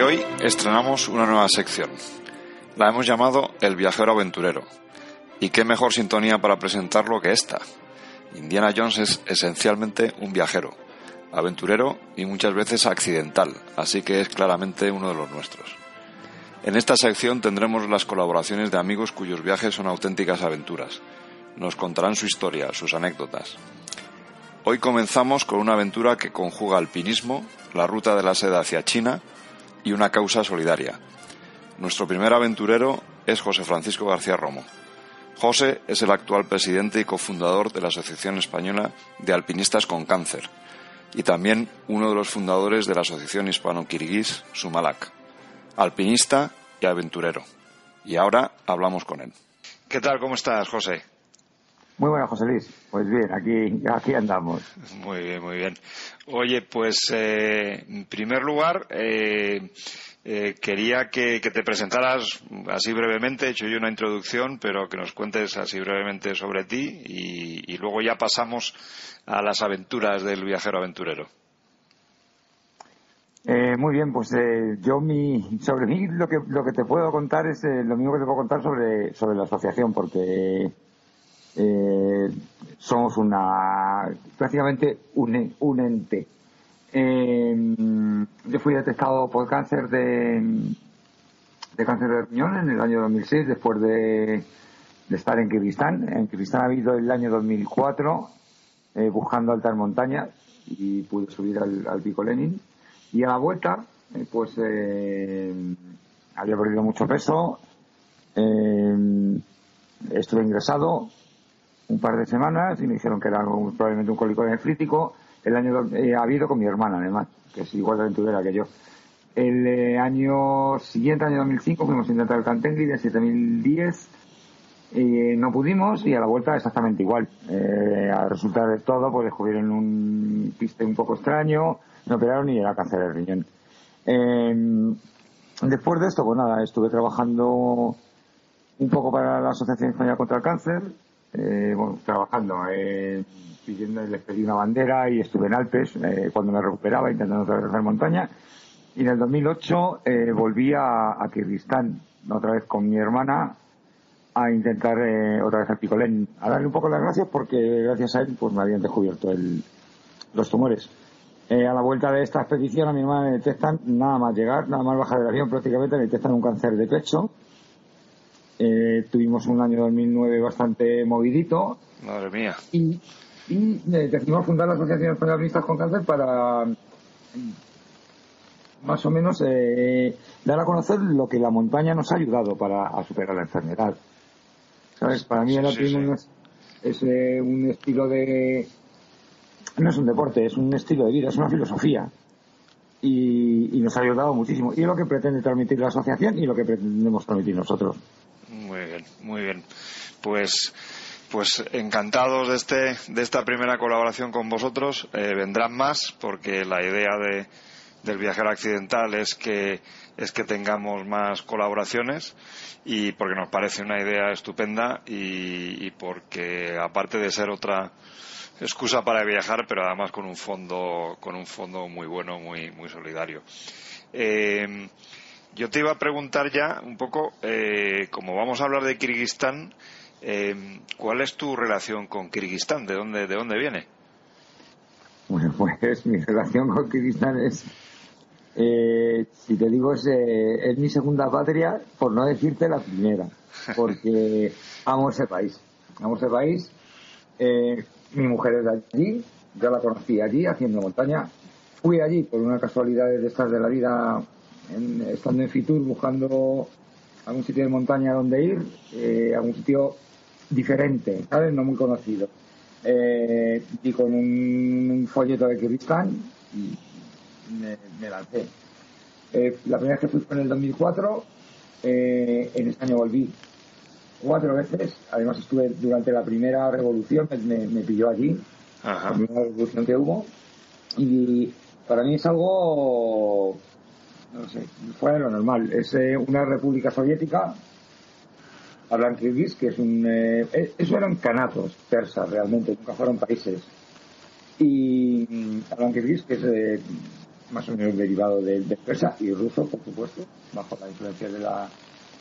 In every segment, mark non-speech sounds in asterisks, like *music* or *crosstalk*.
Hoy estrenamos una nueva sección. La hemos llamado El viajero aventurero. ¿Y qué mejor sintonía para presentarlo que esta? Indiana Jones es esencialmente un viajero, aventurero y muchas veces accidental, así que es claramente uno de los nuestros. En esta sección tendremos las colaboraciones de amigos cuyos viajes son auténticas aventuras. Nos contarán su historia, sus anécdotas. Hoy comenzamos con una aventura que conjuga alpinismo, la ruta de la seda hacia China y una causa solidaria. Nuestro primer aventurero es José Francisco García Romo. José es el actual presidente y cofundador de la Asociación Española de Alpinistas con Cáncer y también uno de los fundadores de la Asociación Hispano-Kirguís Sumalak. Alpinista y aventurero. Y ahora hablamos con él. ¿Qué tal? ¿Cómo estás, José? Muy buenas, José Luis. Pues bien, aquí, aquí andamos. Muy bien, muy bien. Oye, pues eh, en primer lugar, eh, eh, quería que, que, te presentaras así brevemente, he hecho yo una introducción, pero que nos cuentes así brevemente sobre ti y, y luego ya pasamos a las aventuras del viajero aventurero. Eh, muy bien, pues eh, yo mi, sobre mí lo que, lo que te puedo contar es lo mismo que te puedo contar sobre, sobre la asociación, porque eh, somos una prácticamente un, un ente. Eh, yo fui detectado por cáncer de, de cáncer de riñón en el año 2006 después de, estar en Kirguistán. En Kirguistán ha habido el año 2004 eh, buscando altas montañas y pude subir al, al pico Lenin. Y a la vuelta, eh, pues había perdido mucho peso, estuve ingresado, un par de semanas y me dijeron que era probablemente un cólico nefrítico. El año eh, ha habido con mi hermana, además, que es igual de aventurera que yo. El eh, año siguiente, año 2005, fuimos a intentar el Cantengri de 7010. Eh, no pudimos y a la vuelta exactamente igual. Eh, al resultar de todo, pues descubrieron un piste un poco extraño, me operaron y era cáncer de riñón. después de esto, pues nada, estuve trabajando un poco para la Asociación Española contra el Cáncer, eh, trabajando, eh, pidiendo, les pedí una bandera y estuve en Alpes eh, cuando me recuperaba intentando atravesar montaña. Y en el 2008 eh, volví a, Kirguistán, otra vez con mi hermana, a intentar eh, otra vez al Picolén, a darle un poco las gracias porque gracias a él pues me habían descubierto el, los tumores. Eh, a la vuelta de esta expedición a mi hermana me detectan, nada más llegar, nada más bajar del avión prácticamente, me detectan un cáncer de pecho eh, tuvimos un año 2009 bastante movidito. Madre mía. Y, y eh, decidimos fundar la Asociación Española de con Cáncer para más o menos eh, dar a conocer lo que la montaña nos ha ayudado para a superar la enfermedad. ¿Sabes? Para mí el alpinismo sí, sí. es, es eh, un estilo de... No es un deporte, es un estilo de vida, es una filosofía. Y, y nos ha ayudado muchísimo. Y es lo que pretende transmitir la asociación y lo que pretendemos transmitir nosotros. Muy bien. Pues, pues encantados de, este, de esta primera colaboración con vosotros. Eh, vendrán más porque la idea de, del viajero accidental es que, es que tengamos más colaboraciones y porque nos parece una idea estupenda y, y porque aparte de ser otra excusa para viajar, pero además con un fondo, con un fondo muy bueno, muy, muy solidario. Eh, yo te iba a preguntar ya un poco, eh, como vamos a hablar de Kirguistán, Eh, ¿Cuál es tu relación con Kirguistán? ¿De dónde, de dónde viene? Bueno, *laughs* pues mi relación con Kirguistán es, eh, si te digo, es, eh, es mi segunda patria, por no decirte la primera, porque *laughs* amo ese país. Amo ese país. mi mujer es de allí, yo la conocí allí haciendo montaña. Fui allí por una casualidad de estas de la vida, estando en Fitur buscando algún sitio de montaña donde ir, eh, algún sitio diferente, ¿sabes? No muy conocido. Eh, y con un, folleto de Kirguistán y me, lancé. Eh, la primera vez que fui fue en el 2004, eh, en este año volví cuatro veces, además estuve durante la primera revolución, me, me pilló allí, la primera revolución que hubo, y para mí es algo, no sé, fuera de lo normal, es una república soviética hablan kirguís, que es un... Eh, eh, eso eran canatos persas realmente, nunca fueron países. Y mm, hablan kirguís, que es eh, más o menos derivado del de persa y ruso, por supuesto, bajo la influencia de la,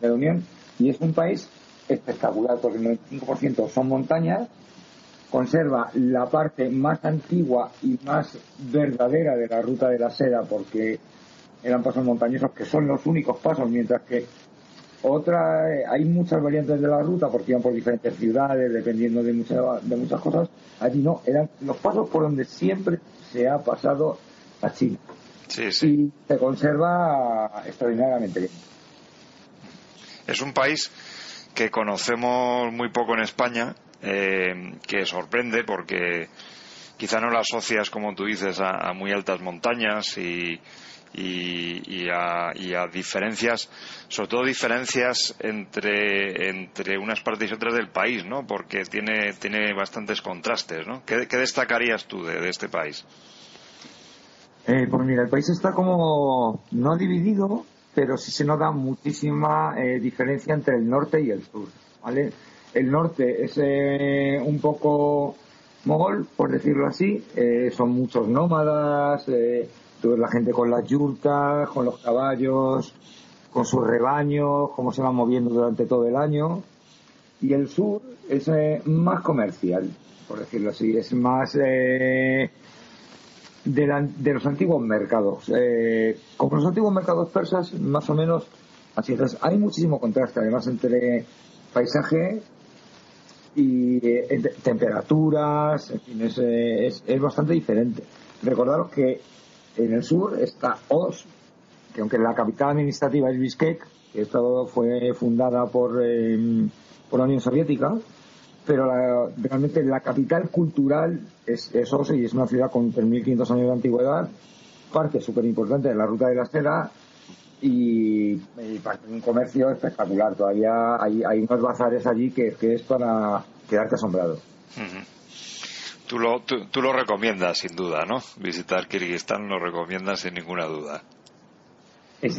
de la Unión. Y es un país espectacular, porque el 95% son montañas, conserva la parte más antigua y más verdadera de la ruta de la seda, porque eran pasos montañosos que son los únicos pasos, mientras que otra, eh, hay muchas variantes de la ruta porque iban por diferentes ciudades, dependiendo de, muchas de muchas cosas. Allí no, eran los pasos por donde siempre se ha pasado a China. Sí, sí. Y se conserva extraordinariamente bien. Es un país que conocemos muy poco en España, eh, que sorprende porque quizá no lo asocias, como tú dices, a muy altas montañas y, y, a, diferencias, sobre todo diferencias entre, entre unas partes y otras del país, ¿no? Porque tiene, tiene bastantes contrastes, ¿no? ¿Qué, destacarías tú de, este país? Eh, pues mira, el país está como no dividido, pero sí se nota muchísima eh, diferencia entre el norte y el sur, ¿vale? El norte es eh, un poco mogol, por decirlo así, eh, son muchos nómadas, Tú ves la gente con las yurtas, con los caballos, con sus rebaños, cómo se van moviendo durante todo el año. Y el sur es eh, más comercial, por decirlo así, es más eh, de, los antiguos mercados. Eh, como los antiguos mercados persas, más o menos así. Entonces, hay muchísimo contraste, además, entre paisaje y temperaturas, en fin, es, es, es bastante diferente. Recordaros que en el sur está Osh, que aunque la capital administrativa es Bishkek, que esto fue fundada por, em, por la Unión Soviética, pero realmente la capital cultural es, es Osh y es una ciudad con 3.500 años de antigüedad, parte súper importante de la ruta de la seda y, de un comercio espectacular. Todavía hay, hay unos bazares allí que es para quedarte asombrado. Tú lo, tú, lo recomiendas, sin duda, ¿no? Visitar Kirguistán lo recomiendas sin ninguna duda. Es,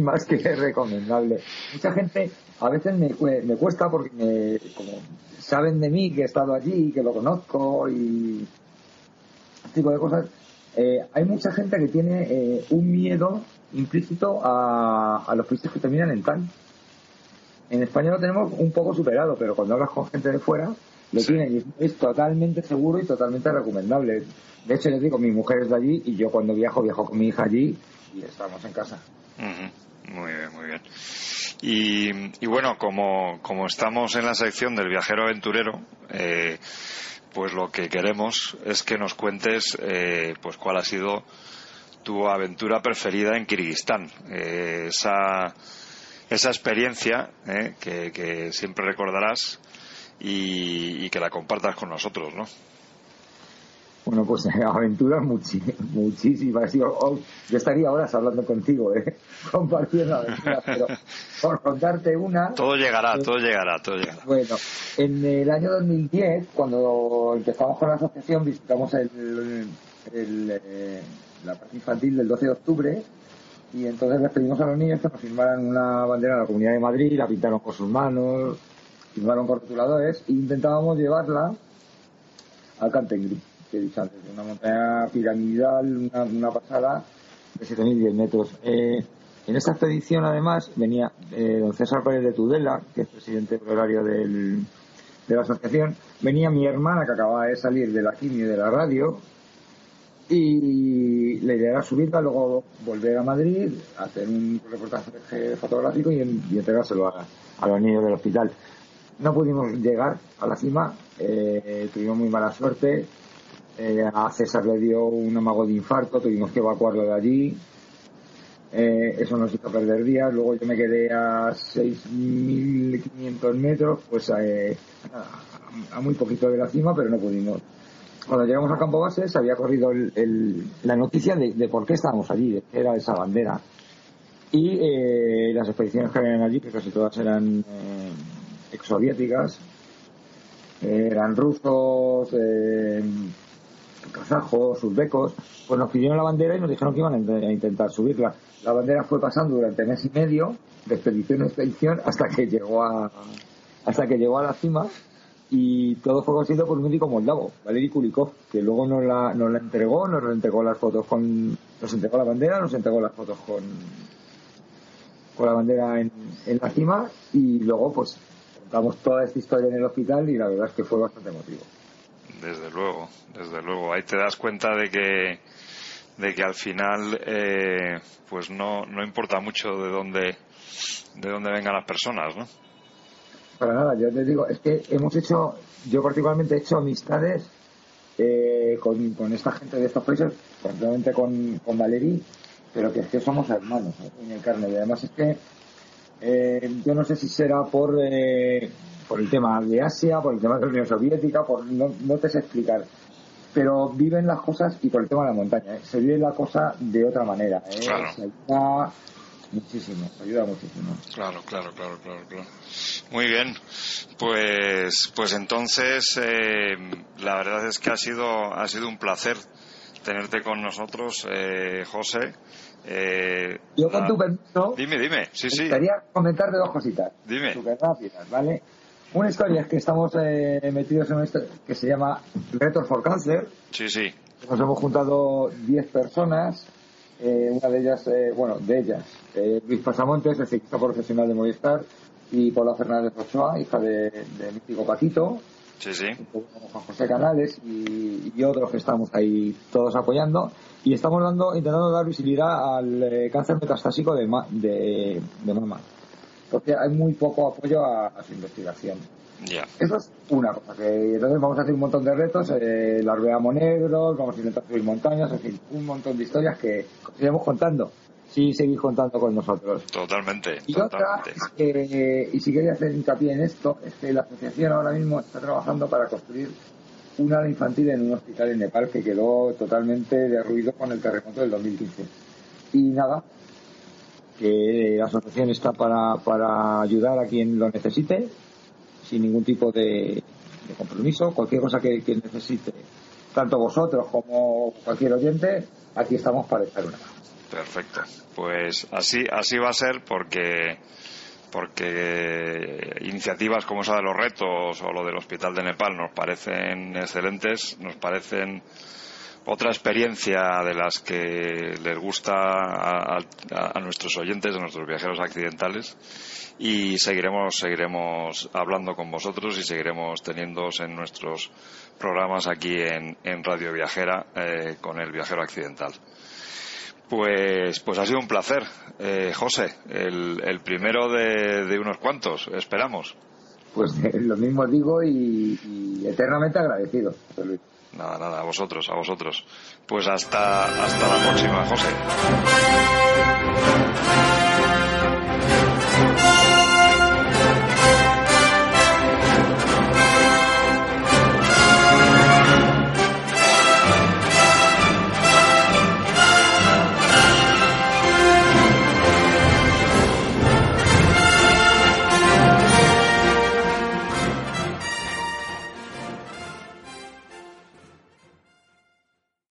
más que recomendable. Mucha gente a veces me, me cuesta porque me, como saben de mí que he estado allí, que lo conozco y este tipo de cosas. Eh, hay mucha gente que tiene eh, un miedo implícito a, a los países que terminan en tan. En España lo tenemos un poco superado, pero cuando hablas con gente de fuera, lo tienen y es, totalmente seguro y totalmente recomendable. De hecho, les digo, mi mujer es de allí y yo cuando viajo, viajo con mi hija allí y estamos en casa. Muy bien, muy bien. Y, bueno, como, como estamos en la sección del viajero aventurero, eh, pues lo que queremos es que nos cuentes eh, pues cuál ha sido tu aventura preferida en Kirguistán. Eh, esa, esa experiencia que, que siempre recordarás y, que la compartas con nosotros, ¿no? Bueno, pues *laughs* aventuras muchísimas. Yo, estaría horas hablando contigo, ¿eh? *laughs* compartiendo aventuras, pero *laughs* por contarte una... Todo llegará, eh, todo llegará, todo llegará. Bueno, en el año 2010, cuando empezamos con la asociación, visitamos el, eh, la parte infantil del 12 de octubre y entonces les pedimos a los niños que nos firmaran una bandera de la Comunidad de Madrid, la pintaron con sus manos, firmaron rotuladores e intentábamos llevarla al Cantengri, que he una montaña piramidal, una, pasada de 7.010 metros. Eh, en esta expedición, además, venía eh, don César Pérez de Tudela, que es presidente horario del, de la asociación, venía mi hermana que acababa de salir de la quimio y de la radio y la idea era subirla, luego volver a Madrid, hacer un reportaje fotográfico y, entregárselo a, a, los niños del hospital. No pudimos llegar a la cima, eh, tuvimos muy mala suerte, eh, a César le dio un amago de infarto, tuvimos que evacuarlo de allí, eh, eso nos hizo perder días, luego yo me quedé a 6.500 metros, pues a, muy poquito de la cima, pero no pudimos cuando llegamos al campo base se había corrido la noticia de, por qué estábamos allí, de era esa bandera. Y eh, las expediciones que habían allí, que casi todas eran eh, exsoviéticas, eh, eran rusos, eh, kazajos, uzbecos, pues nos pidieron la bandera y nos dijeron que iban a, intentar subirla. La bandera fue pasando durante mes y medio, de expedición en expedición, hasta que llegó a, hasta que llegó a la cima y todo fue conseguido por un médico moldavo, Valery Kulikov, que luego nos la, nos la entregó, nos entregó las fotos con, nos entregó la bandera, nos entregó las fotos con, con la bandera en, en la cima y luego pues contamos toda esta historia en el hospital y la verdad es que fue bastante emotivo. Desde luego, desde luego. Ahí te das cuenta de que de que al final eh, pues no, no importa mucho de dónde de dónde vengan las personas, ¿no? para nada, yo te digo, es que hemos hecho, yo particularmente he hecho amistades eh, con, con, esta gente de estos países, particularmente con, con Valerí, pero que es que somos hermanos en el carne. Y además es que eh, yo no sé si será por, eh, por el tema de Asia, por el tema de la Unión Soviética, por no, no te sé explicar. Pero viven las cosas y por el tema de la montaña. Se vive la cosa de otra manera. Claro. Muchísimo, ayuda muchísimo. Claro, claro, claro, claro, claro. Muy bien, pues, pues entonces eh, la verdad es que ha sido, ha sido un placer tenerte con nosotros, eh, José. Eh, Yo con tu permiso. Dime, dime, sí, sí. Quería comentarte dos cositas. Dime. Súper rápidas, ¿vale? Una historia es que estamos eh, metidos en esto que se llama Retos for Cancer. Sí, sí. Nos hemos juntado 10 personas eh, una de ellas, eh, bueno, de ellas, Luis Pasamontes, el ciclista profesional de Movistar, y Paula Fernández Ochoa, hija de, de Místico Paquito, sí, sí. Juan José Canales y, otros que estamos ahí todos apoyando. Y estamos dando, intentando dar visibilidad al cáncer metastásico de, de, de mama, porque hay muy poco apoyo a su investigación. Eso es una cosa. Que entonces vamos a hacer un montón de retos, eh, veamos negros, vamos a intentar subir montañas, en fin, un montón de historias que iremos contando. Si seguís contando con nosotros. Totalmente. Y otra, y si quería hacer hincapié en esto, es que la asociación ahora mismo está trabajando para construir un ala infantil en un hospital en Nepal que quedó totalmente derruido con el terremoto del 2015. Y nada, que la asociación está para, para ayudar a quien lo necesite sin ningún tipo de, compromiso. Cualquier cosa que, necesite, tanto vosotros como cualquier oyente, aquí estamos para echar una mano. Perfecto. Pues así, así va a ser porque porque iniciativas como esa de los retos o lo del Hospital de Nepal nos parecen excelentes, nos parecen otra experiencia de las que les gusta a, nuestros oyentes, a nuestros viajeros accidentales y seguiremos seguiremos hablando con vosotros y seguiremos teniéndoos en nuestros programas aquí en, Radio Viajera eh, con el viajero accidental. Pues, pues ha sido un placer, eh, José, el, primero de, unos cuantos, esperamos. Pues lo mismo digo y, eternamente agradecido. Nada, nada, a vosotros, a vosotros. Pues hasta, hasta la próxima, José.